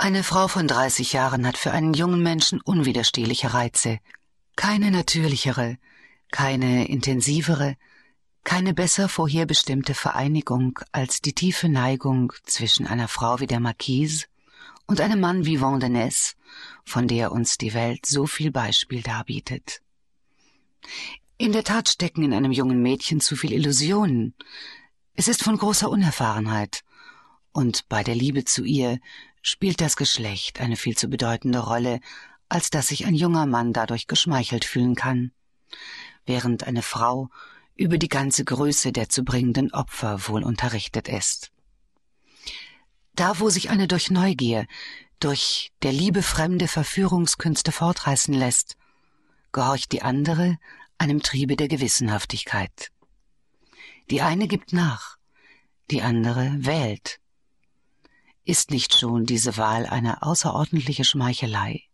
Eine Frau von 30 Jahren hat für einen jungen Menschen unwiderstehliche Reize. Keine natürlichere, keine intensivere, keine besser vorherbestimmte Vereinigung als die tiefe Neigung zwischen einer Frau wie der Marquise und einem Mann wie Vandenesse, von der uns die Welt so viel Beispiel darbietet. In der Tat stecken in einem jungen Mädchen zu viel Illusionen. Es ist von großer Unerfahrenheit, und bei der Liebe zu ihr spielt das Geschlecht eine viel zu bedeutende Rolle, als dass sich ein junger Mann dadurch geschmeichelt fühlen kann, während eine Frau über die ganze Größe der zu bringenden Opfer wohl unterrichtet ist. Da, wo sich eine durch Neugier, durch der Liebe fremde Verführungskünste fortreißen lässt, gehorcht die andere einem Triebe der Gewissenhaftigkeit. Die eine gibt nach, die andere wählt. Ist nicht schon diese Wahl eine außerordentliche Schmeichelei?